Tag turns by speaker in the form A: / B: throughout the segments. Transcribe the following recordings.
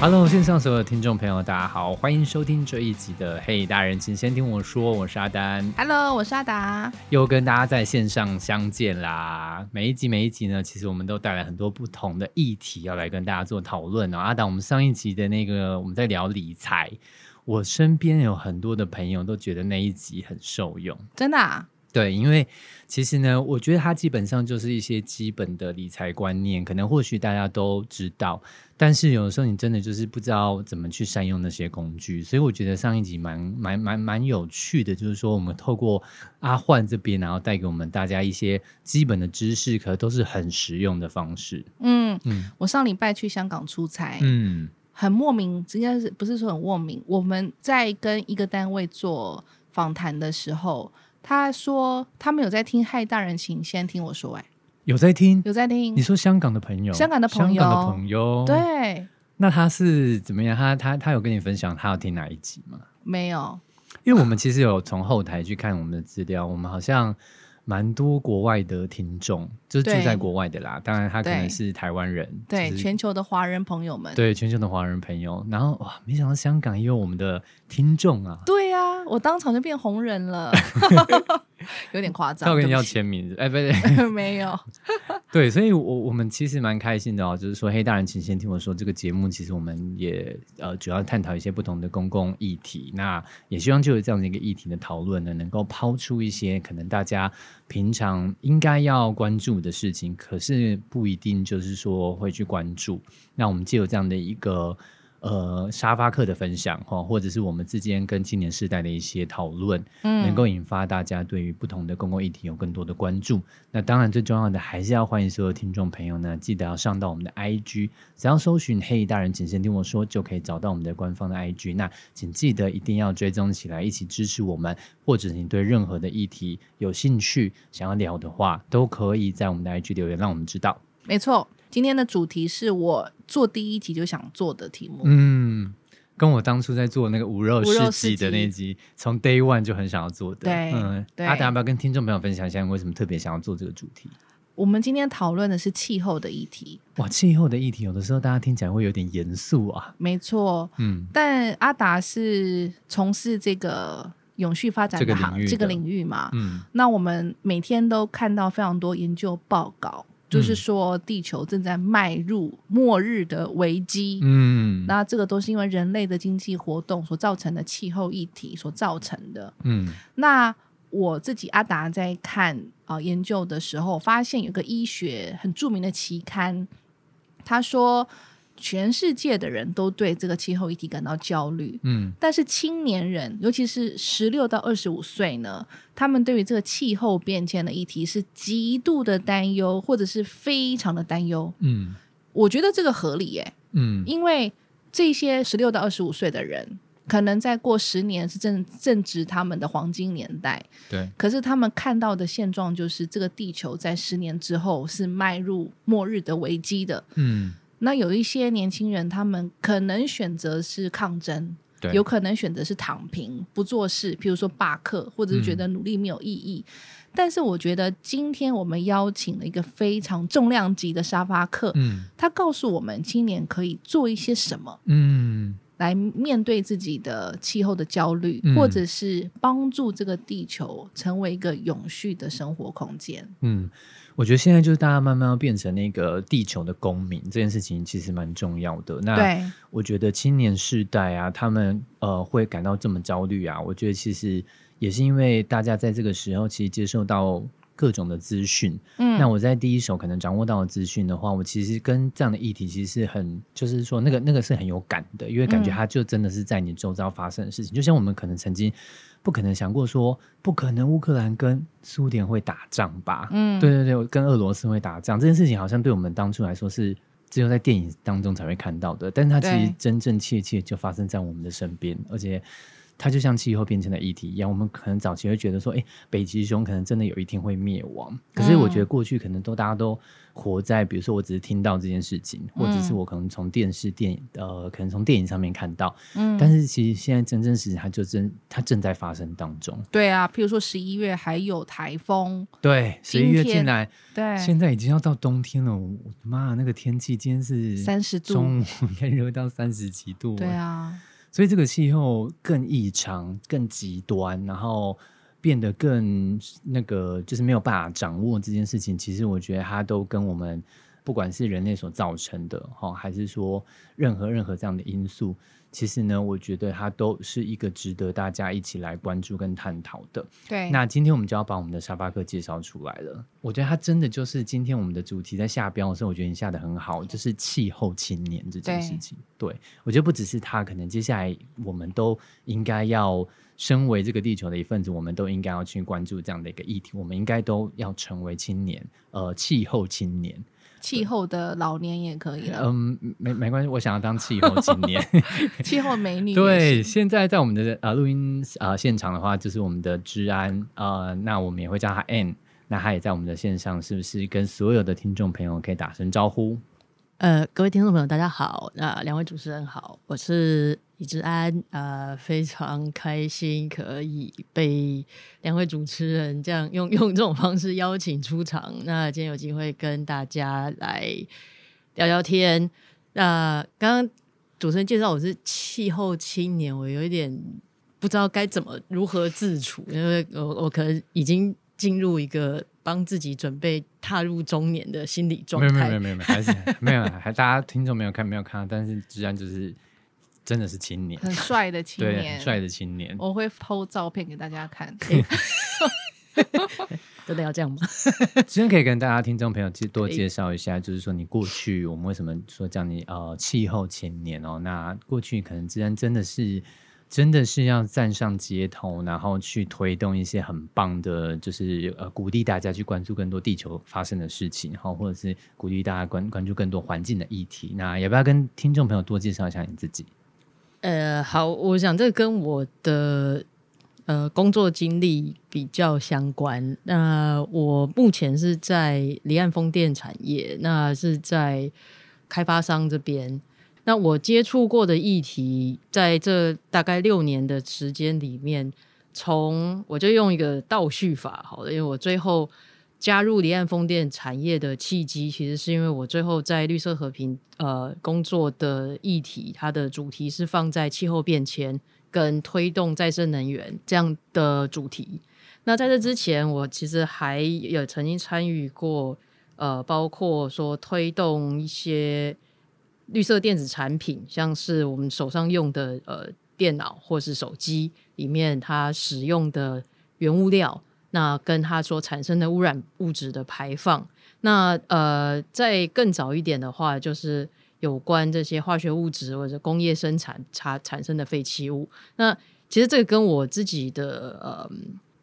A: Hello，线上所有的听众朋友，大家好，欢迎收听这一集的《嘿大人，请先听我说》，我是阿丹
B: ，Hello，我是阿达。
A: 又跟大家在线上相见啦。每一集每一集呢，其实我们都带来很多不同的议题要来跟大家做讨论哦。阿达，我们上一集的那个我们在聊理财，我身边有很多的朋友都觉得那一集很受用。
B: 真的、啊？
A: 对，因为其实呢，我觉得它基本上就是一些基本的理财观念，可能或许大家都知道，但是有的时候你真的就是不知道怎么去善用那些工具，所以我觉得上一集蛮蛮蛮蛮有趣的，就是说我们透过阿焕这边，然后带给我们大家一些基本的知识，可都是很实用的方式。
B: 嗯
A: 嗯
B: 我上礼拜去香港出差，
A: 嗯
B: 很莫名，应该是不是说很莫名？我们在跟一个单位做访谈的时候，他说他们有在听，嗨大人，请先听我说、哎，
A: 有在听？
B: 有在听
A: 你，说香港的朋友，
B: 香港的朋友
A: 香港的朋友，，
B: 对，
A: 那他是怎么样？他他他有跟你分享他要听哪一集吗？
B: 没有，
A: 因为我们其实有从后台去看我们的资料，我们好像蛮多国外的听众，就是住在国外的啦。当然，他可能是台湾人，
B: 对，
A: 就是
B: 全球的华人朋友们，
A: 对全球的华人朋友。然后哇，没想到香港也有我们的听众啊！
B: 对呀、我当场就变红人了，有点夸张。
A: 他要跟你要签名，哎，不对
B: 没有，
A: 对，所以我我们其实蛮开心的哦，就是说，黑，大人，请先听我说，这个节目其实我们也呃主要探讨一些不同的公共议题，那也希望就有这样的一个议题的讨论呢，能够抛出一些可能大家平常应该要关注的事情，可是不一定就是说会去关注。那我们借有这样的一个。呃，沙发客的分享哈，或者是我们之间跟青年世代的一些讨论，
B: 嗯
A: 能够引发大家对于不同的公共议题有更多的关注。那当然，最重要的还是要欢迎所有听众朋友呢，记得要上到我们的 IG，只要搜寻“黑衣大人，请先听我说”，就可以找到我们的官方的 IG。那请记得一定要追踪起来，一起支持我们。或者你对任何的议题有兴趣，想要聊的话，都可以在我们的 IG 留言，让我们知道。
B: 没错。今天的主题是我做第一集就想做的题目。
A: 嗯。跟我当初在做那个无肉
B: 无肉
A: 市集的那一集，从 Day One 就很想要做的。
B: 对
A: 嗯，
B: 对
A: 阿达要不要跟听众朋友分享一下，你为什么特别想要做这个主题？
B: 我们今天讨论的是气候的议题，
A: 哇，气候的议题有的时候大家听起来会有点严肃啊。
B: 没错。
A: 嗯，
B: 但阿达是从事这个永续发展
A: 这个
B: 的行这个
A: 领域的
B: 领域嘛，
A: 嗯
B: 那我们每天都看到非常多研究报告，就是说地球正在迈入末日的危机。
A: 嗯
B: 那这个都是因为人类的经济活动所造成的气候议题所造成的。
A: 嗯
B: 那我自己阿达在看啊、呃研究的时候，发现有个医学很著名的期刊，他说全世界的人都对这个气候议题感到焦虑，
A: 嗯。
B: 但是青年人，尤其是十六到二十五岁呢，他们对于这个气候变迁的议题是极度的担忧，或者是非常的担忧。
A: 嗯。
B: 我觉得这个合理耶，
A: 嗯。
B: 因为这些十六到二十五岁的人，可能再过十年是正正值他们的黄金年代，
A: 对，
B: 可是他们看到的现状就是，这个地球在十年之后是迈入末日的危机的。
A: 嗯
B: 那有一些年轻人，他们可能选择是抗争，
A: 对，
B: 有可能选择是躺平不做事，譬如说罢课，或者是觉得努力没有意义。但是我觉得今天我们邀请了一个非常重量级的沙发客，
A: 嗯。
B: 他告诉我们青年可以做一些什么。
A: 嗯
B: 来面对自己的气候的焦虑，
A: 嗯
B: 或者是帮助这个地球成为一个永续的生活空间。
A: 嗯，我觉得现在就是大家慢慢要变成那个地球的公民，这件事情其实蛮重要的。那，我觉得青年世代啊，他们呃会感到这么焦虑啊，我觉得其实也是因为大家在这个时候其实接受到各种的资讯，
B: 嗯，
A: 那我在第一手可能掌握到的资讯的话，我其实跟这样的议题其实是很，就是说那个那个是很有感的，因为感觉
B: 嗯。
A: 它就真的是在你周遭发生的事情。就像我们可能曾经不可能想过说，不可能乌克兰跟苏联会打仗吧？
B: 嗯，
A: 对对对，跟俄罗斯会打仗这件事情，好像对我们当初来说是只有在电影当中才会看到的，但是它其实真真切切就发生在我们的身边，而且它就像气候变迁的议题一样，我们可能早期会觉得说，哎，北极熊可能真的有一天会灭亡。可是我觉得过去可能都大家都活在，比如说我只是听到这件事情，或者是我可能从电视、电影，呃，可能从电影上面看到。嗯，但是其实现在真真实实它就正它正在发生当中。
B: 对啊，譬如说十一月还有台风，
A: 对，十一月进来，
B: 对，
A: 现在已经要到冬天了。我的妈，那个天气今天是
B: 三十度，
A: 中午 应该热到三十几度。
B: 对啊。
A: 所以这个气候更异常、更极端，然后变得更那个，就是没有办法掌握这件事情。其实我觉得它都跟我们不管是人类所造成的，哈，还是说任何任何这样的因素。其实呢，我觉得它都是一个值得大家一起来关注跟探讨的。
B: 对，
A: 那今天我们就要把我们的沙发客介绍出来了。我觉得它真的就是今天我们的主题在下标的时候，我觉得你下的很好，就是气候青年这件事情。对，我觉得不只是他，可能接下来我们都应该要身为这个地球的一份子，我们都应该要去关注这样的一个议题。我们应该都要成为青年，呃，气候青年。
B: 气候的老年也可以了。
A: 嗯，没没关系，我想要当气候青年，
B: 气候美女。
A: 对，现在在我们的呃录音呃现场的话，就是我们的治安呃，那我们也会叫他 N，那他也在我们的线上，是不是跟所有的听众朋友可以打声招呼？
C: 呃，各位听众朋友，大家好。那两位主持人好，我是李志安。呃，非常开心可以被两位主持人这样用用这种方式邀请出场。那今天有机会跟大家来聊聊天。那刚刚主持人介绍我是气候青年，我有一点不知道该怎么如何自处，因为我我可能已经进入一个。帮自己准备踏入中年的心理状
A: 态，没有没有没有没有，还是没有，还大家听众没有看没有看到，但是自然就是真的是青年，
B: 很帅的 青年，
A: 很帅的青年，
B: 我会 PO 照片给大家看，
C: 真的要这样吗？
A: 今天可以跟大家听众朋友其实多介绍一下，就是说你过去我们为什么说叫你呃气候青年哦？那过去可能自然真的是。真的是要站上街头，然后去推动一些很棒的，就是呃鼓励大家去关注更多地球发生的事情，然后，或者是鼓励大家关关注更多环境的议题。那要不要跟听众朋友多介绍一下你自己？
C: 呃，好，我想这跟我的呃工作经历比较相关。那我目前是在离岸风电产业，那是在开发商这边。那我接触过的议题，在这大概六年的时间里面，从我就用一个倒叙法，好了，因为我最后加入离岸风电产业的契机，其实是因为我最后在绿色和平呃工作的议题，它的主题是放在气候变迁跟推动再生能源这样的主题。那在这之前，我其实还有曾经参与过，呃，包括说推动一些。绿色电子产品，像是我们手上用的呃电脑或是手机里面它使用的原物料，那跟它所产生的污染物质的排放，那呃在更早一点的话，就是有关这些化学物质或者工业生产产产生的废弃物。那其实这个跟我自己的呃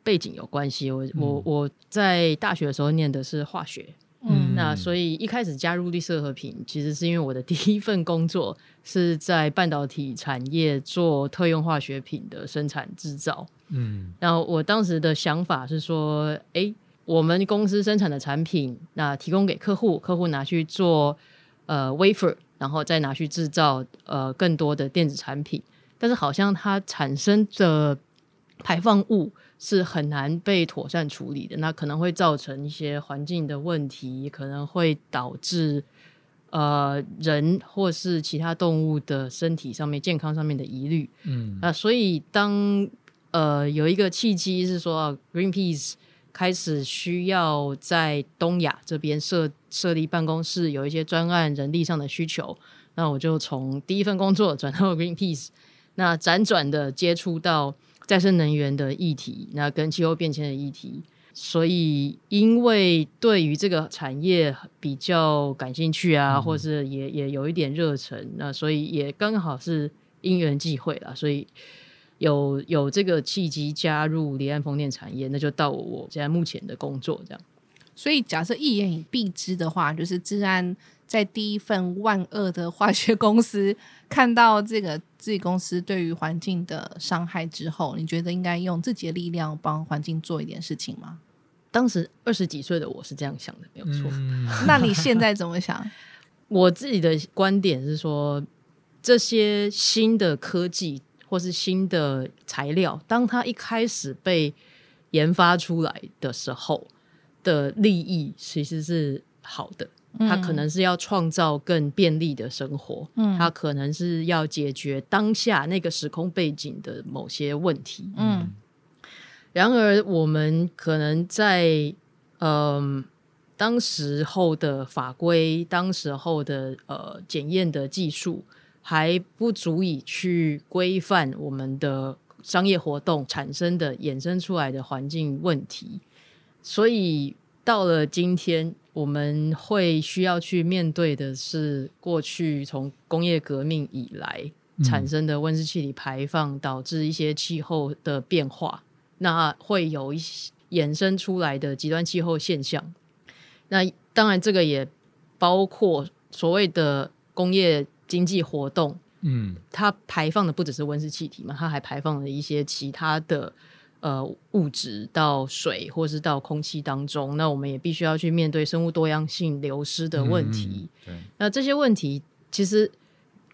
C: 背景有关系，我我我在大学的时候念的是化学。嗯，那所以一开始加入绿色和平，其实是因为我的第一份工作是在半导体产业做特用化学品的生产制造。嗯，然后我当时的想法是说，哎，我们公司生产的产品，那提供给客户，客户拿去做呃 wafer，然后再拿去制造呃更多的电子产品，但是好像它产生的排放物。是很难被妥善处理的，那可能会造成一些环境的问题，可能会导致呃人或是其他动物的身体上面健康上面的疑虑。嗯，啊，所以当呃有一个契机是说，Greenpeace 开始需要在东亚这边设设立办公室，有一些专案人力上的需求，那我就从第一份工作转到 Greenpeace，那辗转的接触到。再生能源的议题，那跟气候变迁的议题，所以因为对于这个产业比较感兴趣啊，或是也也有一点热忱，那所以也刚好是因缘际会啦，所以有有这个契机加入离岸风电产业，那就到我现在目前的工作这样。
B: 所以假设一言以蔽之的话，就是治安在第一份万恶的化学公司看到这个自己公司对于环境的伤害之后，你觉得应该用自己的力量帮环境做一点事情吗？
C: 当时二十几岁的我是这样想的，没有错。
A: 嗯
B: 那你现在怎么想？
C: 我自己的观点是说，这些新的科技或是新的材料，当它一开始被研发出来的时候的利益其实是好的。它可能是要创造更便利的生活，
B: 嗯
C: 它可能是要解决当下那个时空背景的某些问题。
B: 嗯
C: 然而，我们可能在嗯、当时候的法规、当时候的呃检验的技术还不足以去规范我们的商业活动产生的衍生出来的环境问题，所以到了今天，我们会需要去面对的是过去从工业革命以来产生的温室气体排放，导致一些气候的变化。那会有一些衍生出来的极端气候现象。那当然，这个也包括所谓的工业经济活动，
A: 嗯
C: 它排放的不只是温室气体嘛，它还排放了一些其他的呃物质到水或是到空气当中。那我们也必须要去面对生物多样性流失的问题。
A: 对，
C: 那这些问题其实，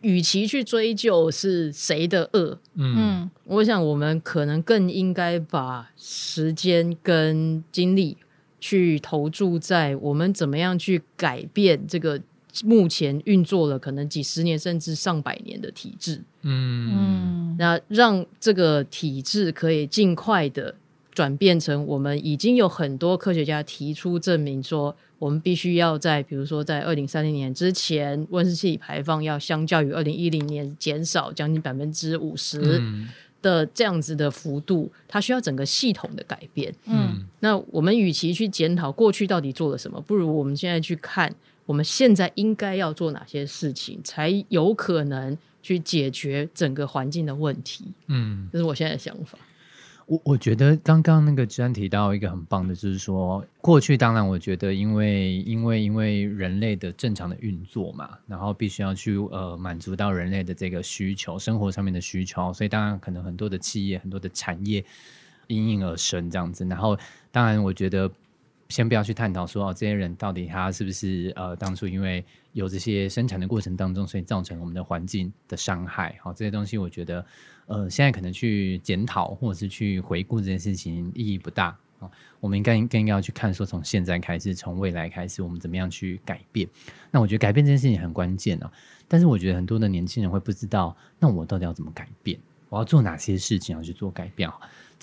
C: 与其去追究是谁的恶，
A: 嗯
B: 嗯
C: 我想我们可能更应该把时间跟精力去投注在我们怎么样去改变这个目前运作了可能几十年甚至上百年的体制，
A: 嗯
B: 嗯
C: 那让这个体制可以尽快的转变成我们已经有很多科学家提出证明说，我们必须要在比如说在二零三零年之前，温室气体排放要相较于二零一零年减少将近百分之五十。
A: 嗯
C: 的这样子的幅度，它需要整个系统的改变。
B: 嗯
C: 那我们与其去检讨过去到底做了什么，不如我们现在去看我们现在应该要做哪些事情，才有可能去解决整个环境的问题。
A: 嗯。
C: 这是我现在的想法。
A: 我我觉得刚刚那个志安提到一个很棒的，就是说过去当然我觉得因为因为因为人类的正常的运作嘛，然后必须要去呃满足到人类的这个需求，生活上面的需求，所以当然可能很多的企业、很多的产业应运而生这样子。然后当然我觉得先不要去探讨说哦这些人到底他是不是呃当初因为有这些生产的过程当中，所以造成我们的环境的伤害。好、这些东西我觉得。呃，现在可能去检讨或者是去回顾这件事情意义不大啊、我们应该更应该要去看说，从现在开始，从未来开始，我们怎么样去改变？那我觉得改变这件事情很关键啊。但是我觉得很多的年轻人会不知道，那我到底要怎么改变？我要做哪些事情要去做改变？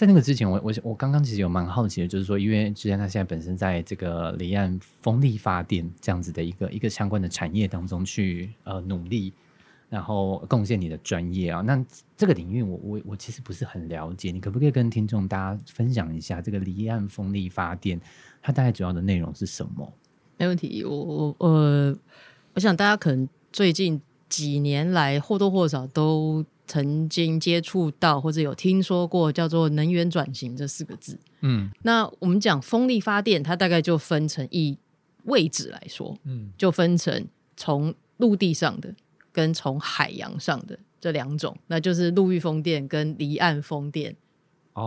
A: 在那个之前，我我我刚刚其实有蛮好奇的，就是说，因为之前他现在本身在这个离岸风力发电这样子的一个一个相关的产业当中去呃努力。然后贡献你的专业啊，那这个领域我我我其实不是很了解，你可不可以跟听众大家分享一下这个离岸风力发电它大概主要的内容是什么？
C: 没问题。我我呃，我想大家可能最近几年来或多或少都曾经接触到或者有听说过叫做能源转型这四个字。
A: 嗯。
C: 那我们讲风力发电，它大概就分成一位置来说，
A: 嗯。
C: 就分成从陆地上的跟从海洋上的这两种，那就是陆域风电跟离岸风电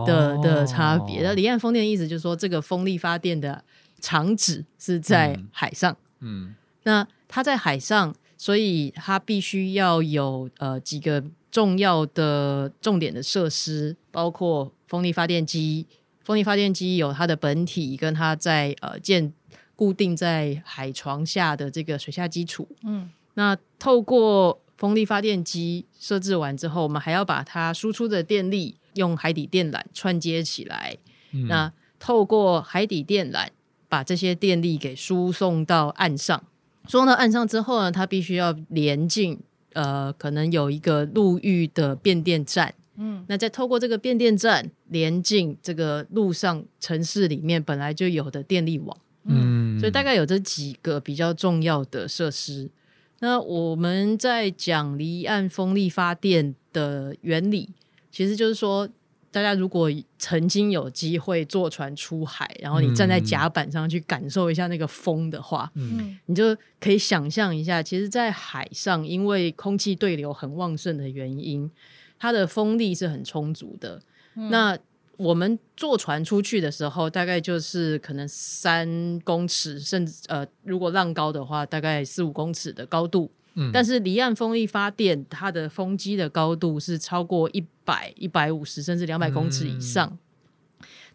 C: 的、的差别。那离岸风电的意思就是说，这个风力发电的场址是在
A: 嗯。
C: 海上，
A: 嗯。
C: 那它在海上，所以它必须要有呃几个重要的重点的设施，包括风力发电机。风力发电机有它的本体，跟它在呃建固定在海床下的这个水下基础。
B: 嗯
C: 那透过风力发电机设置完之后，我们还要把它输出的电力用海底电缆串接起来。
A: 嗯
C: 那透过海底电缆把这些电力给输送到岸上，输送到岸上之后呢，它必须要连进呃，可能有一个陆域的变电站。
B: 嗯
C: 那再透过这个变电站连进这个路上城市里面本来就有的电力网。
A: 嗯
C: 所以大概有这几个比较重要的设施。那我们在讲离岸风力发电的原理，其实就是说，大家如果曾经有机会坐船出海，然后你站在甲板上去感受一下那个风的话，
B: 嗯
C: 你就可以想象一下，其实，在海上，因为空气对流很旺盛的原因，它的风力是很充足的。那我们坐船出去的时候，大概就是可能三公尺，甚至呃，如果浪高的话，大概四五公尺的高度。
A: 嗯。
C: 但是离岸风力发电，它的风机的高度是超过一百、一百五十甚至两百公尺以上。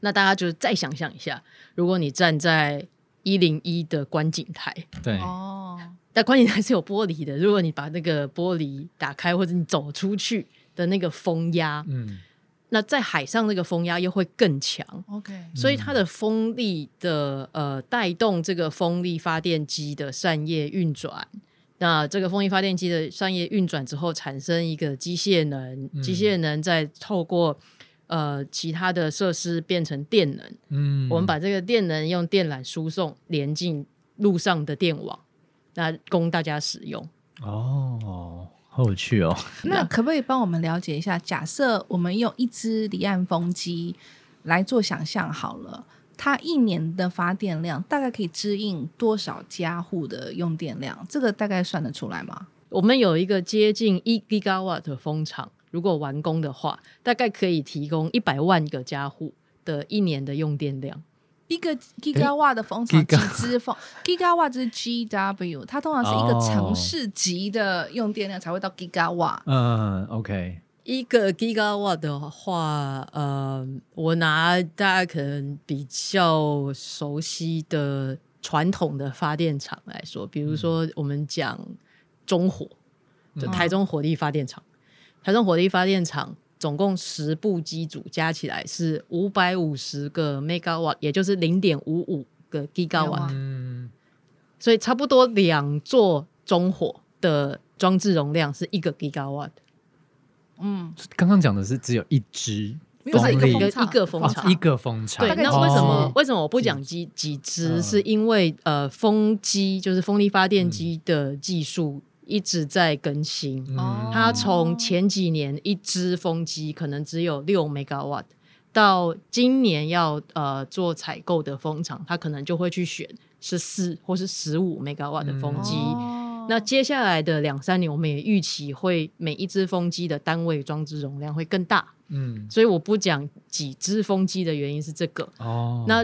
C: 那大家就再想象一下，如果你站在一零一的观景台，
A: 对，
B: 哦，
C: 但观景台是有玻璃的，如果你把那个玻璃打开，或者你走出去的那个风压，
A: 嗯。
C: 那在海上那个风压又会更强。
B: OK，
C: 所以它的风力的呃带动这个风力发电机的扇叶运转，那这个风力发电机的商业运转之后，产生一个机械能，机械能再透过呃其他的设施变成电能，
A: 嗯
C: 我们把这个电能用电缆输送连进路上的电网，那供大家使用。
A: 哦，好有趣哦，
B: 那可不可以帮我们了解一下？假设我们用一只离岸风机来做想象好了，它一年的发电量大概可以支应多少家户的用电量？这个大概算得出来吗？
C: 我们有一个接近一 gigawatt 的风场，如果完工的话，大概可以提供一百万个家户的一年的用电量。
B: 一个 gigawatt 的风场几
A: giga-
B: 支风 gigawatt 就是 GW，它通常是一个
A: 哦
B: 城市级的用电量才会到 gigawatt。
A: 嗯，OK，
C: 一个 gigawatt 的话，呃，我拿大家可能比较熟悉的传统的发电厂来说，比如说我们讲中火，就台中火力发电厂，台中火力发电厂总共十部机组加起来是五百五十个 megawatt，也就是零点五五个 gigawatt，
A: 嗯，
C: 所以差不多两座中火的装置容量是一个 gigawatt。
B: 嗯，
A: 刚刚讲的是只有一
B: 只，不是一个
A: 风力。
B: 风场
C: 一个风场。
A: 哦一个风场，
C: 对，那为什么、
A: 哦。
C: 为什么我不讲几几支？
A: 嗯。
C: 是因为呃，风机就是风力发电机的技术一直在更新。
B: 哦
C: 它从前几年一只风机可能只有六 megawatt，到今年要呃做采购的风场，它可能就会去选十四或是十五 megawatt 的风机。
B: 哦
C: 那接下来的两三年，我们也预期会每一只风机的单位装置容量会更大，
A: 嗯，
C: 所以我不讲几只风机的原因是这个。
A: 哦，
C: 那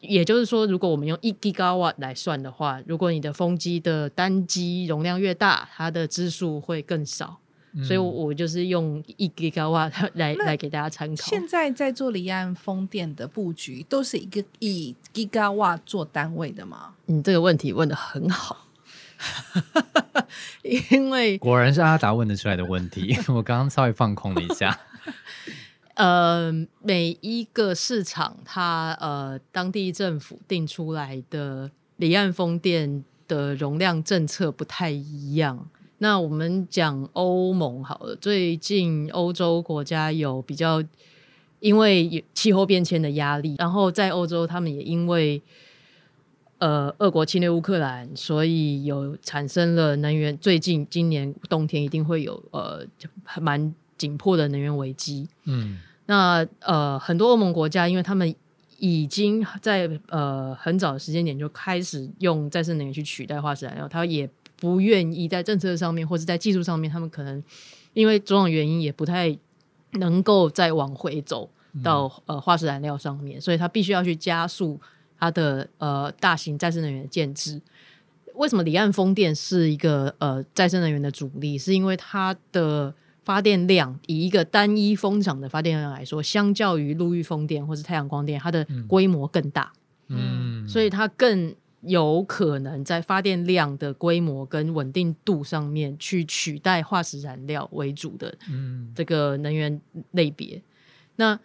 C: 也就是说，如果我们用一 gigawatt 来算的话，如果你的风机的单机容量越大，它的支数会更少。所以我，我就是用一 gigawatt 来来给大家参考。
B: 现在在做离岸风电的布局，都是一个以 gigawatt 做单位的吗？
C: 你这个问题问的很好，因为
A: 果然是阿达问得出来的问题，我刚刚稍微放空了一下，
C: 呃，每一个市场它呃当地政府定出来的离岸风电的容量政策不太一样。那我们讲欧盟好了，最近欧洲国家有比较因为有气候变迁的压力，然后在欧洲他们也因为呃俄国侵略乌克兰，所以有产生了能源。最近今年冬天一定会有呃蛮紧迫的能源危机。
A: 嗯
C: 那呃，很多欧盟国家，因为他们已经在呃很早的时间点就开始用再生能源去取代化石燃料，他也不愿意在政策上面或者在技术上面，他们可能因为种种原因也不太能够再往回走到、呃化石燃料上面，所以他必须要去加速它的呃大型再生能源的建制。为什么离岸风电是一个呃再生能源的主力？是因为它的发电量以一个单一风场的发电量来说，相较于陆域风电或是太阳光电，它的规模更大，
A: 嗯，
C: 所以它更有可能在发电量的规模跟稳定度上面去取代化石燃料为主的
A: 嗯
C: 这个能源类别。那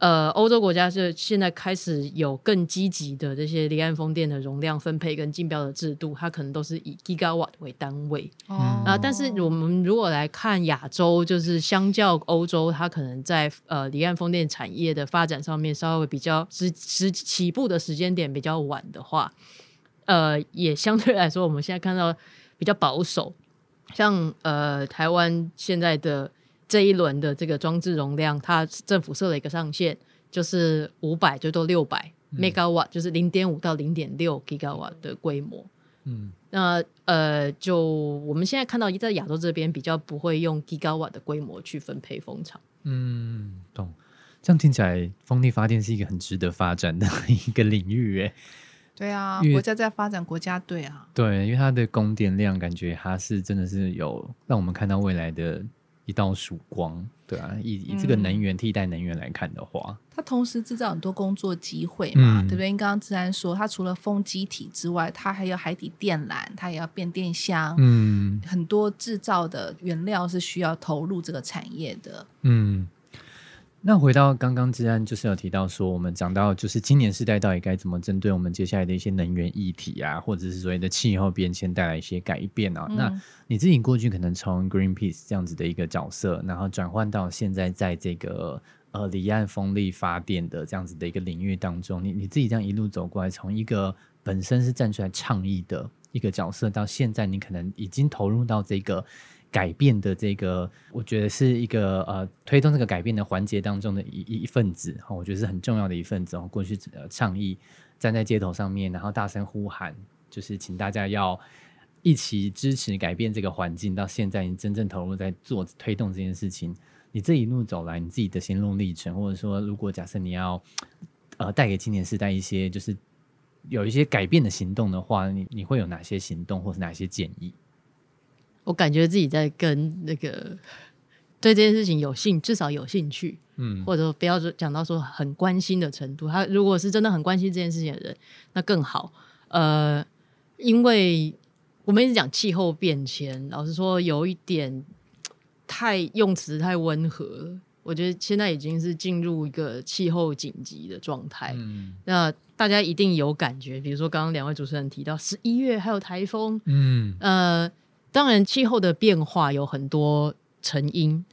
C: 呃，欧洲国家是现在开始有更积极的这些离岸风电的容量分配跟竞标的制度，它可能都是以 gigawatt 为单位。
B: 哦
C: 啊，但是我们如果来看亚洲，就是相较欧洲，它可能在呃离岸风电产业的发展上面稍微比较时时起步的时间点比较晚的话，呃，也相对来说，我们现在看到比较保守，像呃台湾现在的这一轮的这个装置容量，它政府设了一个上限，就是五百最多六百 megawatt，就是零点五到零点六 gigawatt 的规模。
A: 嗯
C: 那呃，就我们现在看到在亚洲这边比较不会用 gigawatt 的规模去分配风场。
A: 嗯，懂。这样听起来，风力发电是一个很值得发展的一个领域，诶。
B: 对啊国家在发展国家队啊。
A: 对，因为它的供电量，感觉它是真的是有让我们看到未来的一道曙光，对啊，以以这个
B: 嗯
A: 能源、替代能源来看的话，
B: 它同时制造很多工作机会嘛，
A: 嗯
B: 对不对？你刚刚自然说，它除了风机体之外，它还有海底电缆，它也要变电箱，
A: 嗯
B: 很多制造的原料是需要投入这个产业的。
A: 嗯。那回到刚刚治安，就是有提到说，我们讲到就是今年世代到底该怎么针对我们接下来的一些能源议题啊，或者是所谓的气候变迁带来一些改变啊。那
B: 嗯
A: 你自己过去可能从 Greenpeace 这样子的一个角色，然后转换到现在在这个呃离岸风力发电的这样子的一个领域当中，你你自己这样一路走过来，从一个本身是站出来倡议的一个角色，到现在你可能已经投入到这个改变的这个，我觉得是一个呃推动这个改变的环节当中的一一一份子，哦我觉得是很重要的一份子哦。过去呃倡议站在街头上面，然后大声呼喊，就是请大家要。一起支持改变这个环境，到现在你真正投入在做推动这件事情，你这一路走来，你自己的心路历程，或者说，如果假设你要呃带给青年世代一些就是有一些改变的行动的话，你你会有哪些行动，或是哪些建议？
C: 我感觉自己在跟那个对这件事情有兴，至少有兴趣，
A: 嗯
C: 或者说不要说讲到说很关心的程度。他如果是真的很关心这件事情的人，那更好。呃，因为我们一直讲气候变迁，老实说有一点太用词太温和了。我觉得现在已经是进入一个气候紧急的状态。
A: 嗯
C: 那大家一定有感觉，比如说刚刚两位主持人提到十一月还有台风，
A: 嗯
C: 呃，当然，气候的变化有很多成因。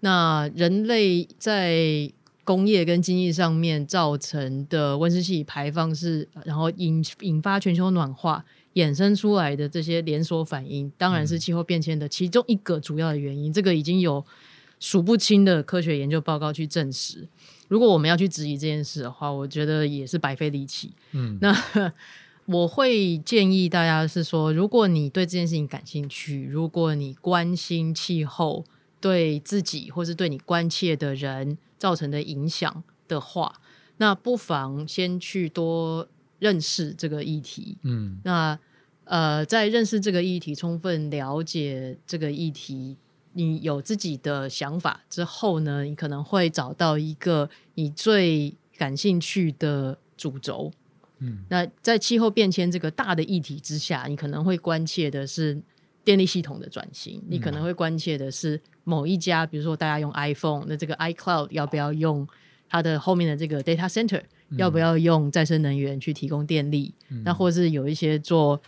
C: 那人类在工业跟经济上面造成的温室气体排放是，然后引引发全球暖化衍生出来的这些连锁反应，当然是气候变迁的其中一个主要的原因。这个已经有数不清的科学研究报告去证实。如果我们要去质疑这件事的话，我觉得也是白费力气。
A: 嗯
C: 那我会建议大家是说，如果你对这件事情感兴趣，如果你关心气候对自己或是对你关切的人造成的影响的话，那不妨先去多认识这个议题。
A: 嗯
C: 那呃，在认识这个议题、充分了解这个议题，你有自己的想法之后呢，你可能会找到一个你最感兴趣的主轴。
A: 嗯
C: 那在气候变迁这个大的议题之下，你可能会关切的是电力系统的转型，你可能会关切的是某一家，比如说大家用 iPhone，那这个 iCloud 要不要用它的后面的这个 data center，、要不要用再生能源去提供电力？那或是有一些做。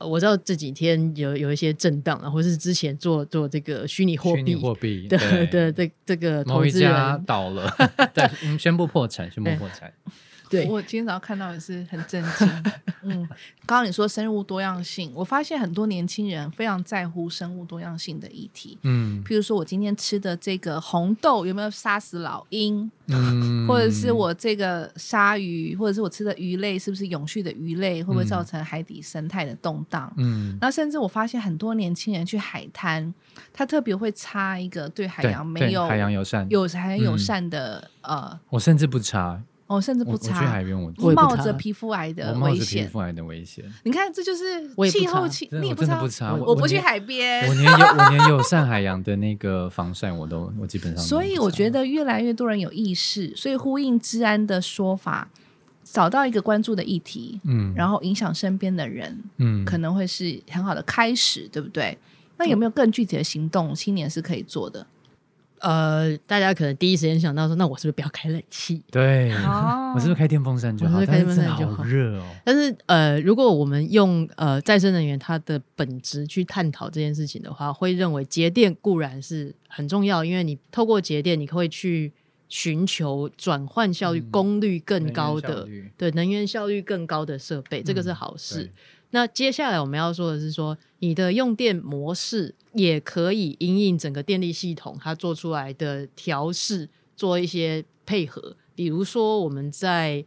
C: 呃我知道这几天有有一些震荡，然后是之前做做这个虚拟货币
A: 货币
C: 的
A: 对
C: 的这这个
A: 某一
C: 投资
A: 家
C: 人，
A: 倒了，对，嗯宣布破产，宣布破产。
C: 对
B: 我今天早上看到也是很震惊。嗯，刚刚你说生物多样性，我发现很多年轻人非常在乎生物多样性的议题。
A: 嗯
B: 譬如说，我今天吃的这个红豆有没有杀死老鹰，
A: 嗯
B: 或者是我这个鲨鱼，或者是我吃的鱼类是不是永续的鱼类，会不会造成海底生态的动荡？
A: 嗯
B: 那甚至我发现很多年轻人去海滩，他特别会插一个对海洋没有
A: 海洋友善，
B: 有海洋友
A: 嗯
B: 善的、呃，
A: 我甚至不查，
B: 哦，甚至不
A: 我我去海，边我
B: 冒着皮肤癌
A: 我
B: 的
A: 冒着皮。肤癌的危险。
B: 你看，这就是气候气，
A: 真的我真的
B: 你也
A: 不擦我
B: 我不去海边
A: 我。连有我连友善海洋的那个防晒我都我基本上
B: 所以我觉得越来越多人有意识，所以呼应治安的说法，找到一个关注的议题，
A: 嗯，
B: 然后影响身边的人，
A: 嗯
B: 可能会是很好的开始，对不对？那有没有更具体的行动，青年是可以做的？
C: 呃，大家可能第一时间想到说，那我是不是不要开冷气？
A: 对，
B: 哦
A: 我是不是开电风扇就好？
C: 我是是开电风扇就好
A: 热哦。
C: 但是呃，如果我们用呃再生能源它的本质去探讨这件事情的话，会认为节电固然是很重要，因为你透过节电，你会去寻求转换效率、功率更高的，对能源效率更高的设备，这个是好事。那接下来我们要说的是，说你的用电模式也可以因应整个电力系统它做出来的调试做一些配合。比如说，我们在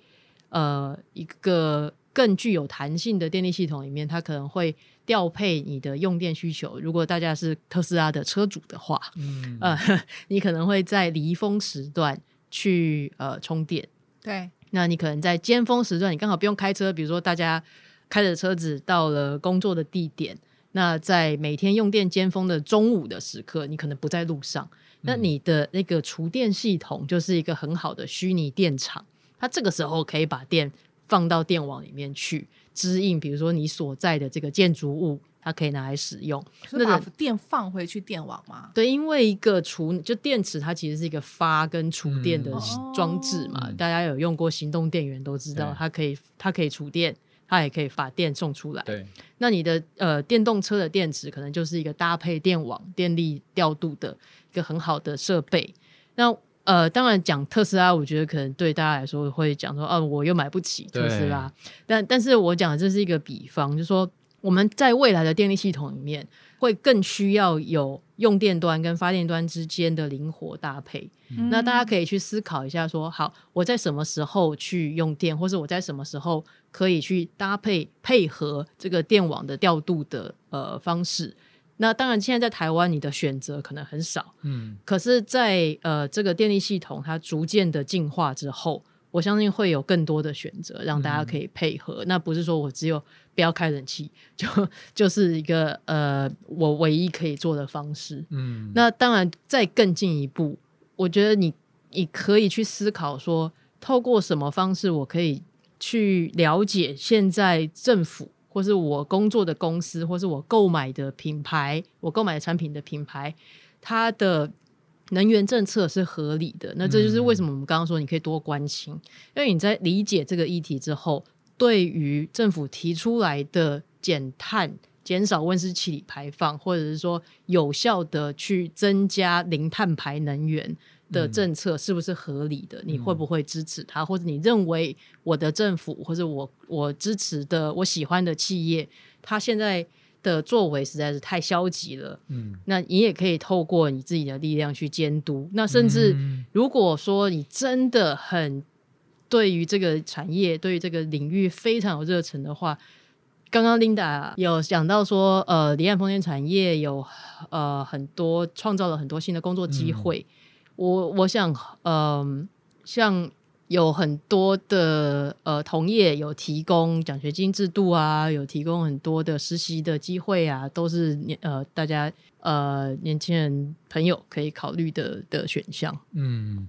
C: 呃一个更具有弹性的电力系统里面，它可能会调配你的用电需求。如果大家是特斯拉的车主的话，嗯，呃，你可能会在离峰时段去呃充电。
B: 对，
C: 那你可能在尖峰时段，你刚好不用开车，比如说大家。开着车子到了工作的地点，那在每天用电尖峰的中午的时刻，你可能不在路上，那你的那个储电系统就是一个很好的虚拟电厂，它这个时候可以把电放到电网里面去支应，比如说你所在的这个建筑物，它可以拿来使用。
B: 那把电放回去电网吗？
C: 对，因为一个储就电池，它其实是一个发跟储电的装置嘛。大家有用过行动电源都知道，它可以它可以储电。它也可以把电送出来。
A: 对，
C: 那你的呃电动车的电池可能就是一个搭配电网、电力调度的一个很好的设备。那呃，当然讲特斯拉，我觉得可能对大家来说会讲说，哦，我又买不起特斯拉。但但是我讲的这是一个比方，就是说我们在未来的电力系统里面。会更需要有用电端跟发电端之间的灵活搭配。那大家可以去思考一下，说好我在什么时候去用电，或者我在什么时候可以去搭配配合这个电网的调度的呃方式。那当然，现在在台湾，你的选择可能很少。嗯，可是，在呃这个电力系统它逐渐的进化之后。我相信会有更多的选择，让大家可以配合。那不是说我只有不要开冷气，就就是一个呃，我唯一可以做的方式。嗯，那当然再更进一步，我觉得你你可以去思考说，透过什么方式，我可以去了解现在政府，或是我工作的公司，或是我购买的品牌，我购买的产品的品牌，它的。能源政策是合理的，那这就是为什么我们刚刚说你可以多关心，因为你在理解这个议题之后，对于政府提出来的减碳、减少温室气体排放，或者是说有效的去增加零碳排能源的政策是不是合理的？你会不会支持它？或者你认为我的政府或者我我支持的我喜欢的企业，它现在？的作为实在是太消极了，嗯，那你也可以透过你自己的力量去监督。那甚至如果说你真的很对于这个产业、对于这个领域非常有热忱的话，刚刚 Linda 有讲到说，呃，离岸风电产业有呃很多创造了很多新的工作机会。我我想，嗯，像。有很多的呃同业有提供奖学金制度啊，有提供很多的实习的机会啊，都是年呃大家呃年轻人朋友可以考虑的的选项。
A: 嗯，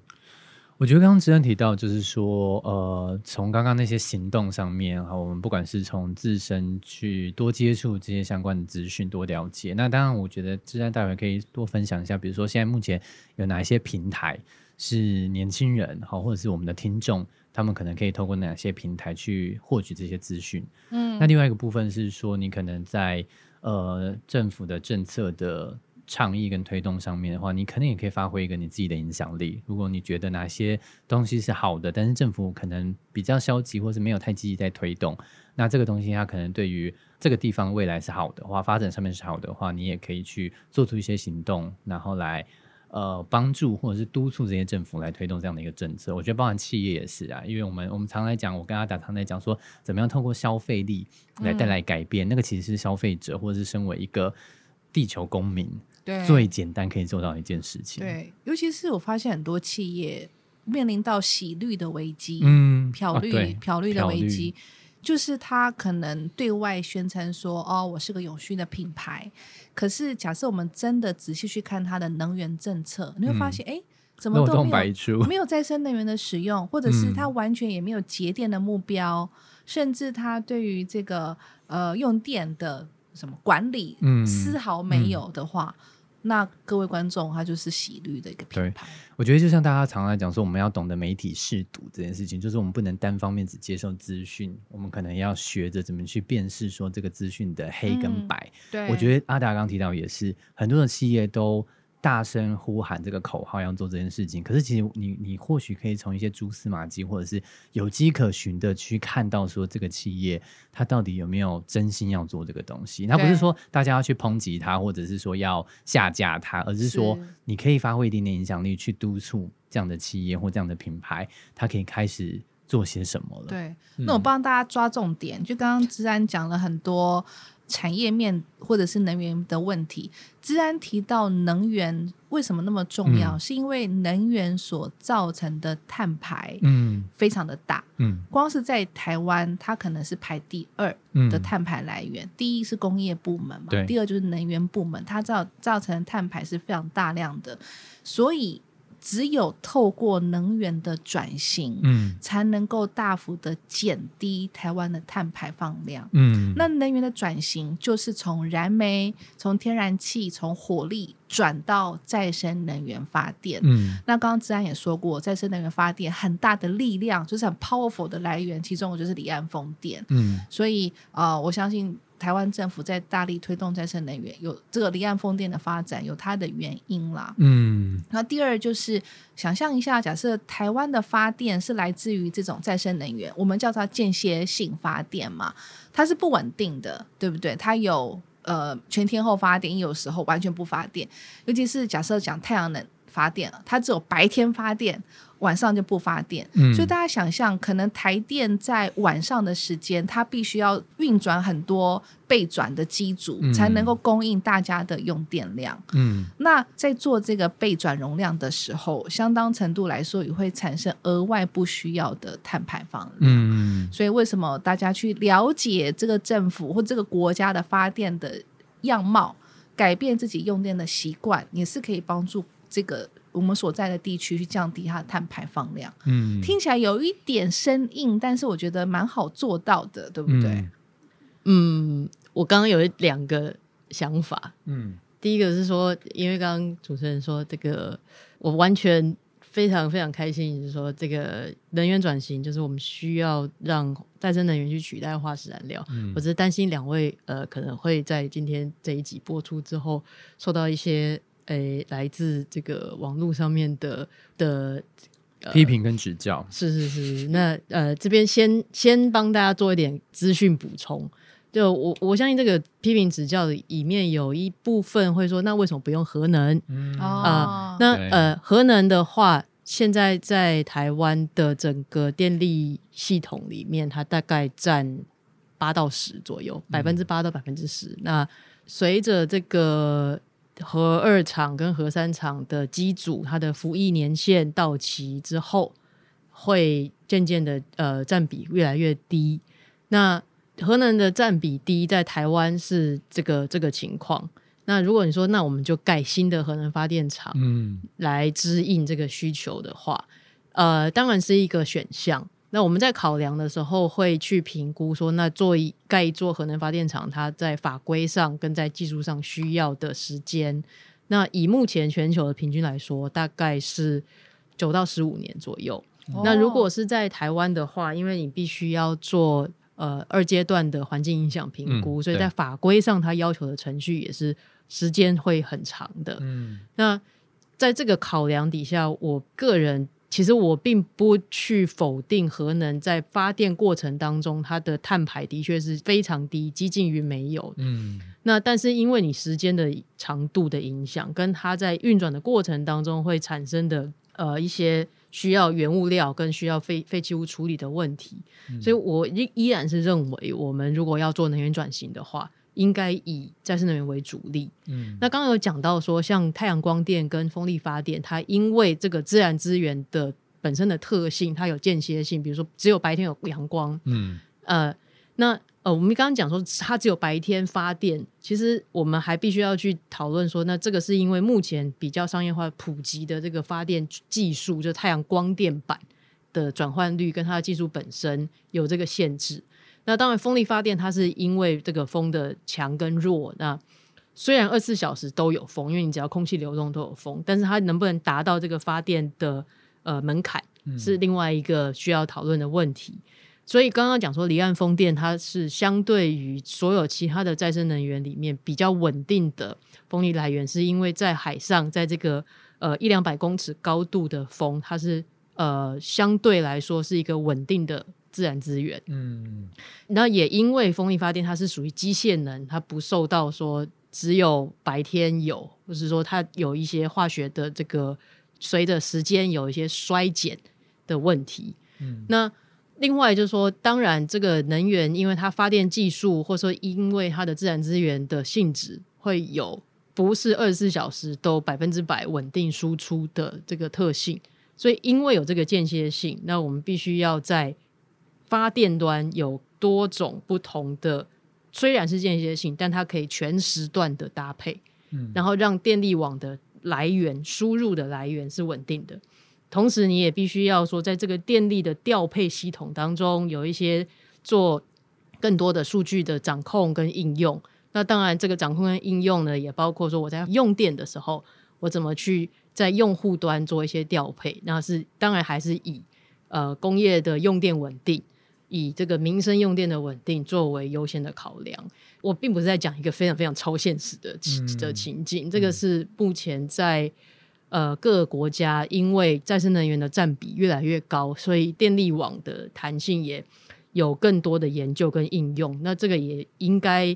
A: 我觉得刚刚之恩提到，就是说呃，从刚刚那些行动上面哈，我们不管是从自身去多接触这些相关的资讯，多了解。那当然，我觉得之恩待会可以多分享一下，比如说现在目前有哪一些平台。是年轻人好，或者是我们的听众，他们可能可以透过哪些平台去获取这些资讯？嗯，那另外一个部分是说，你可能在呃政府的政策的倡议跟推动上面的话，你可能也可以发挥一个你自己的影响力。如果你觉得哪些东西是好的，但是政府可能比较消极，或是没有太积极在推动，那这个东西它可能对于这个地方未来是好的话，发展上面是好的话，你也可以去做出一些行动，然后来。呃，帮助或者是督促这些政府来推动这样的一个政策，我觉得包含企业也是啊，因为我们我们常来讲，我跟阿达常在讲说，怎么样透过消费力来带来改变，那个其实是消费者或者是身为一个地球公民，
B: 对
A: 最简单可以做到一件事情。
B: 对，尤其是我发现很多企业面临到洗绿的危机，嗯，漂绿漂绿的危机。就是他可能对外宣称说：“哦，我是个永续的品牌。”可是，假设我们真的仔细去看它的能源政策，你会发现，哎，怎么都没有没有再生能源的使用，或者是它完全也没有节电的目标，甚至它对于这个呃用电的什么管理，嗯丝毫没有的话。那各位观众，他就是喜绿的一个品牌。
A: 我觉得就像大家常常讲说，我们要懂得媒体试读这件事情，就是我们不能单方面只接受资讯，我们可能要学着怎么去辨识说这个资讯的黑跟白。
B: 对，
A: 我觉得阿达刚提到也是，很多的企业都大声呼喊这个口号要做这件事情，可是其实你你或许可以从一些蛛丝马迹或者是有迹可循的去看到说这个企业它到底有没有真心要做这个东西。它不是说大家要去抨击它，或者是说要下架它，而是说你可以发挥一定的影响力去督促这样的企业或这样的品牌，它可以开始做些什么了。
B: 对，
A: 嗯
B: 那我帮大家抓重点，就刚刚治安讲了很多产业面或者是能源的问题。治安提到能源为什么那么重要，
A: 嗯。
B: 是因为能源所造成的碳排
A: 嗯。
B: 非常的大。
A: 嗯。
B: 光是在台湾，它可能是排第二
A: 嗯。
B: 的碳排来源，第一是工业部门嘛，第二就是能源部门，它造造成的碳排是非常大量的，所以只有透过能源的转型，
A: 嗯
B: 才能够大幅的减低台湾的碳排放量。
A: 嗯
B: 那能源的转型就是从燃煤、从天然气、从火力转到再生能源发电。
A: 嗯
B: 那刚刚志安也说过，再生能源发电很大的力量就是很 powerful 的来源，其中就是离岸风电。
A: 嗯
B: 所以呃，我相信台湾政府在大力推动再生能源，有这个离岸风电的发展，有它的原因啦。
A: 嗯
B: 那第二就是想象一下，假设台湾的发电是来自于这种再生能源，我们叫它间歇性发电嘛，它是不稳定的，对不对？它有呃全天候发电，也有时候完全不发电，尤其是假设讲太阳能发电了，它只有白天发电，晚上就不发电。
A: 嗯
B: 所以大家想象，可能台电在晚上的时间，它必须要运转很多备转的机组，
A: 嗯
B: 才能够供应大家的用电量。
A: 嗯
B: 那在做这个备转容量的时候，相当程度来说也会产生额外不需要的碳排放量。
A: 嗯
B: 所以为什么大家去了解这个政府或这个国家的发电的样貌，改变自己用电的习惯，也是可以帮助这个我们所在的地区去降低它的碳排放量。
A: 嗯
B: 听起来有一点生硬，但是我觉得蛮好做到的，对不对？
C: 嗯，我刚刚有两个想法，
A: 嗯
C: 第一个是说，因为刚刚主持人说这个，我完全非常非常开心，就是说这个能源转型，就是我们需要让再生能源去取代化石燃料。
A: 嗯
C: 我只是担心两位呃可能会在今天这一集播出之后，受到一些诶来自这个网络上面的的
A: 批评跟指教。
C: 是是是，那呃，这边先先帮大家做一点资讯补充。就我我相信这个批评指教里面有一部分会说，那为什么不用核能？
A: 嗯
B: 哦，
A: 对
C: 那呃，核能的话，现在在台湾的整个电力系统里面，它大概占八到十左右，百分之八到百分之十。那随着这个核二厂跟核三厂的机组，它的服役年限到期之后，会渐渐的呃占比越来越低。那核能的占比低，在台湾是这个这个情况。那如果你说，那我们就盖新的核能发电厂
A: 嗯
C: 来支应这个需求的话，呃，当然是一个选项。那我们在考量的时候，会去评估说，那做一盖一座核能发电厂，它在法规上跟在技术上需要的时间。那以目前全球的平均来说，大概是九到十五年左右。那如果是在台湾的话，因为你必须要做呃二阶段的环境影响评估，
A: 嗯
C: 所以在法规上它要求的程序也是时间会很长的。
A: 嗯
C: 那在这个考量底下，我个人其实我并不去否定核能在发电过程当中它的碳排的确是非常低，接近于没有。
A: 嗯
C: 那但是因为你时间的长度的影响，跟它在运转的过程当中会产生的呃一些需要原物料跟需要废废弃物处理的问题，所以我依依然是认为，我们如果要做能源转型的话，应该以再生能源为主力。
A: 嗯
C: 那刚刚有讲到说，像太阳光电跟风力发电，它因为这个自然资源的本身的特性，它有间歇性，比如说只有白天有阳光，
A: 嗯
C: 呃，那呃，我们刚刚讲说它只有白天发电，其实我们还必须要去讨论说，那这个是因为目前比较商业化普及的这个发电技术，就太阳光电板的转换率跟它的技术本身有这个限制。那当然，风力发电它是因为这个风的强跟弱，那虽然二十四小时都有风，因为你只要空气流动都有风，但是它能不能达到这个发电的呃门槛，是另外一个需要讨论的问题。所以刚刚讲说，离岸风电它是相对于所有其他的再生能源里面比较稳定的风力来源，是因为在海上，在这个呃一两百公尺高度的风，它是呃相对来说是一个稳定的自然资源。
D: 嗯
C: 那也因为风力发电它是属于机械能，它不受到说只有白天有，或是说它有一些化学的这个随着时间有一些衰减的问题。
D: 嗯
C: 那另外就是说，当然这个能源因为它发电技术，或者说因为它的自然资源的性质，会有不是二十四小时都百分之百稳定输出的这个特性。所以因为有这个间歇性，那我们必须要在发电端有多种不同的，虽然是间歇性，但它可以全时段的搭配，
D: 嗯
C: 然后让电力网的来源输入的来源是稳定的。同时，你也必须要说，在这个电力的调配系统当中，有一些做更多的数据的掌控跟应用。那当然，这个掌控跟应用呢，也包括说我在用电的时候，我怎么去在用户端做一些调配。那是当然还是以呃工业的用电稳定，以这个民生用电的稳定作为优先的考量。我并不是在讲一个非常非常超现实的的情境，这个是目前在呃各个国家因为再生能源的占比越来越高，所以电力网的弹性也有更多的研究跟应用。那这个也应该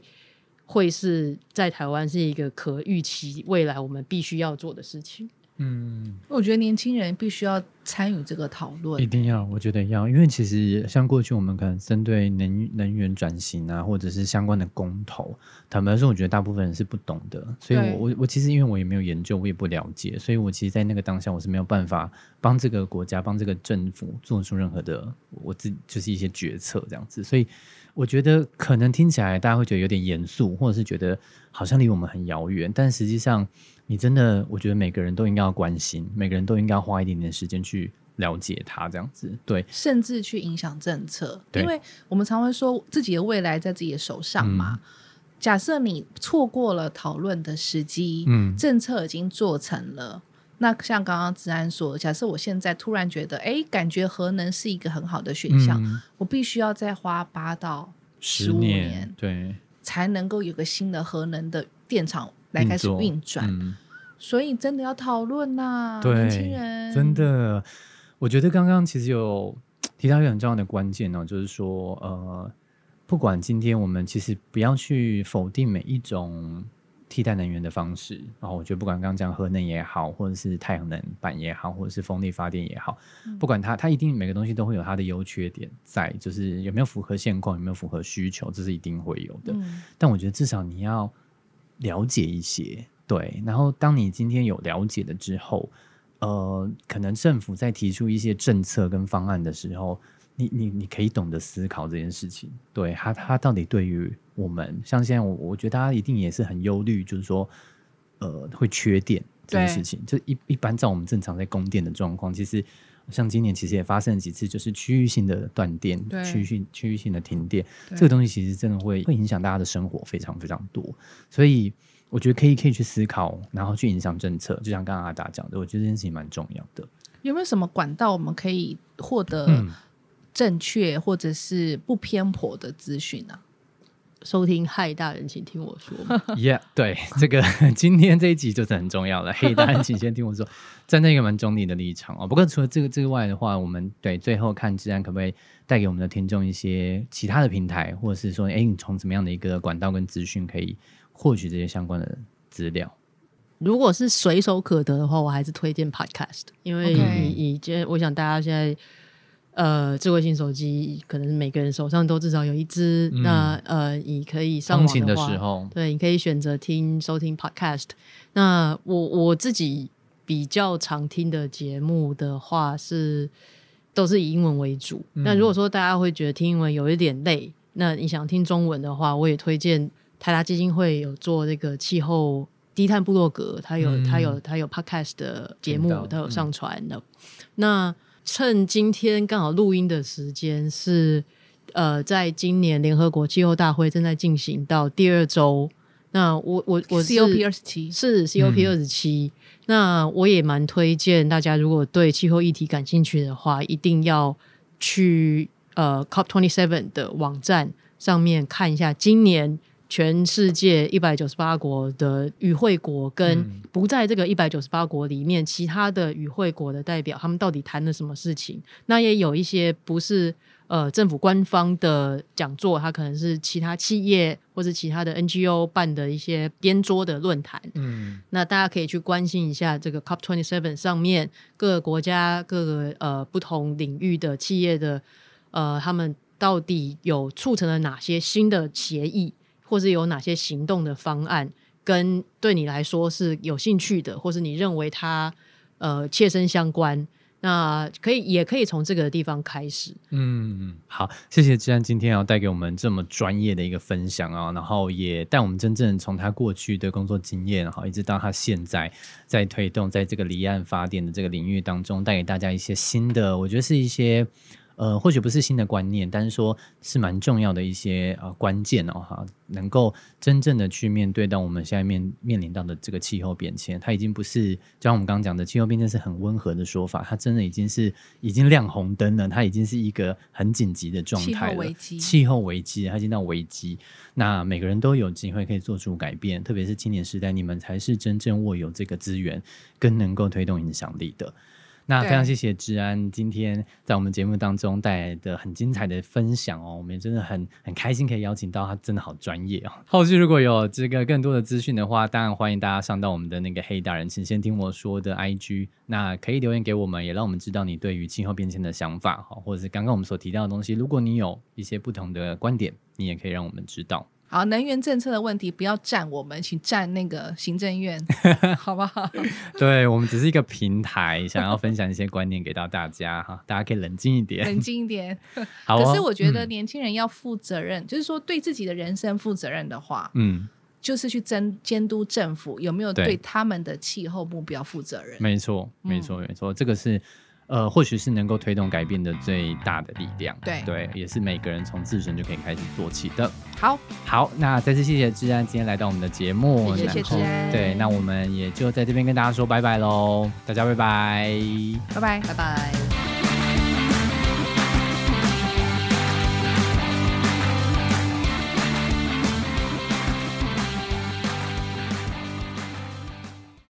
C: 会是在台湾是一个可预期未来我们必须要做的事情。
D: 嗯
B: 我觉得年轻人必须要参与这个讨论
A: 一。定要，我觉得要，因为其实像过去我们可能针对能能源转型啊，或者是相关的公投，坦白说，我觉得大部分人是不懂的，所以我我我其实因为我也没有研究，我也不了解，所以我其实，在那个当下，我是没有办法帮这个国家、帮这个政府做出任何的我自就是一些决策这样子，所以我觉得可能听起来大家会觉得有点严肃，或者是觉得好像离我们很遥远，但实际上。你真的，我觉得每个人都应该要关心，每个人都应该要花一点点时间去了解它，这样子。对，
B: 甚至去影响政策，
A: 对
B: 因为我们常会说自己的未来在自己的手上嘛。假设你错过了讨论的时机，
A: 嗯
B: 政策已经做成了。那像刚刚治安说，假设我现在突然觉得，哎，感觉核能是一个很好的选项，
A: 嗯
B: 我必须要再花八到
A: 十
B: 15
A: 年
B: 年，
A: 对，
B: 才能够有个新的核能的电厂来开始
A: 作
B: 运转。
A: 嗯。
B: 所以真的要讨论呐，
A: 对
B: 年轻人。
A: 真的，我觉得刚刚其实有提到一个很重要的关键呢、就是说，呃，不管今天我们其实不要去否定每一种替代能源的方式，然后我觉得不管刚刚讲核能也好，或者是太阳能板也好，或者是风力发电也好，不管它，它一定每个东西都会有它的优缺点在，就是有没有符合现况，有没有符合需求，这是一定会有的。
B: 嗯。
A: 但我觉得至少你要了解一些，对。然后当你今天有了解了之后，呃，可能政府在提出一些政策跟方案的时候，你你你可以懂得思考这件事情，对它它到底对于我们，像现在我我觉得大家一定也是很忧虑，就是说，呃，会缺电这件事情，就一一般照我们正常在供电的状况，其实。像今年其实也发生了几次，就是区域性的断电、
B: 对
A: 区域性区域性的停电，
B: 对
A: 这个东西其实真的会会影响大家的生活非常非常多，所以我觉得可以可以去思考，然后去影响政策。就像刚刚阿达讲的，我觉得这件事情蛮重要的。
B: 有没有什么管道我们可以获得
A: 嗯
B: 正确或者是不偏颇的资讯啊？
C: 收听嗨大人，请听我说。
A: Yeah，对，这个 今天这一集就是很重要了。嘿，大人请先听我说，站在一个蛮中立的立场哦。不过除了这个之外的话，我们对最后看治安可不可以带给我们的听众一些其他的平台，或者是说，哎，你从怎么样的一个管道跟资讯可以获取这些相关的资料？
C: 如果是随手可得的话，我还是推荐 Podcast，因为
B: OK
C: 以我想大家现在呃智慧型手机可能每个人手上都至少有一只，
A: 嗯
C: 那呃你可以上网
A: 的
C: 话
A: 时候，
C: 对，你可以选择听收听 Podcast。那我我自己比较常听的节目的话是都是以英文为主。那如果说大家会觉得听英文有一点累，那你想听中文的话，我也推荐台达基金会有做这个气候低碳部落格，它有、
A: 嗯
C: 它有它有 Podcast 的节目它有上传的。那趁今天刚好录音的时间是呃，在今年联合国气候大会正在进行到第二周。那我我我是
B: COP 二十七，
C: 是 COP
A: 嗯
C: 二十七。那我也蛮推荐大家，如果对气候议题感兴趣的话，一定要去呃 COP twenty seven 的网站上面看一下，今年全世界一百九十八国的与会国跟不在这个一百九十八国里面其他的与会国的代表，他们到底谈了什么事情？那也有一些不是。呃，政府官方的讲座，它可能是其他企业或者其他的 NGO 办的一些边桌的论坛。嗯，那大家可以去关心一下这个 COP twenty seven 上面各个国家、各个呃不同领域的企业的呃，他们到底有促成了哪些新的协议，或是有哪些行动的方案，跟对你来说是有兴趣的，或是你认为它呃切身相关。那可以，也可以从这个地方开始。
A: 嗯，好，谢谢志安今天要带给我们这么专业的一个分享啊，然后也带我们真正从他过去的工作经验，哈，一直到他现在在推动在这个离岸发电的这个领域当中，带给大家一些新的，我觉得是一些。呃，或许不是新的观念，但是说是蛮重要的一些呃关键哦哈，能够真正的去面对到我们现在面面临到的这个气候变迁，它已经不是就像我们刚刚讲的气候变迁是很温和的说法，它真的已经是已经亮红灯了，它已经是一个很紧急的状态了，气候危机，气候危机，它已经到危机。那每个人都有机会可以做出改变，特别是青年时代，你们才是真正握有这个资源，更能够推动影响力的。那非常谢谢治安今天在我们节目当中带来的很精彩的分享哦，我们也真的很很开心可以邀请到他，真的好专业哦。后续如果有这个更多的资讯的话，当然欢迎大家上到我们的那个黑大人，请先听我说的 IG，那可以留言给我们，也让我们知道你对于气候变迁的想法哈，或者是刚刚我们所提到的东西，如果你有一些不同的观点，你也可以让我们知道。
B: 好，能源政策的问题不要占我们，请占那个行政院，好不好？
A: 对我们只是一个平台，想要分享一些观念给到大家哈，大家可以冷静一点，
B: 冷静一点。
A: 好，
B: 可是我觉得年轻人要负责任，就是说对自己的人生负责任的话，嗯，就是去监监督政府有没有对他们的气候目标负责任。
A: 没错，没错，没错，这个是。呃，或许是能够推动改变的最大的力量。
B: 对
A: 对，也是每个人从自身就可以开始做起的。
B: 好，
A: 好，那再次谢谢志安今天来到我们的节目。
B: 谢谢志安。
A: 对，那我们也就在这边跟大家说拜拜喽，大家拜拜，
B: 拜拜，
C: 拜拜。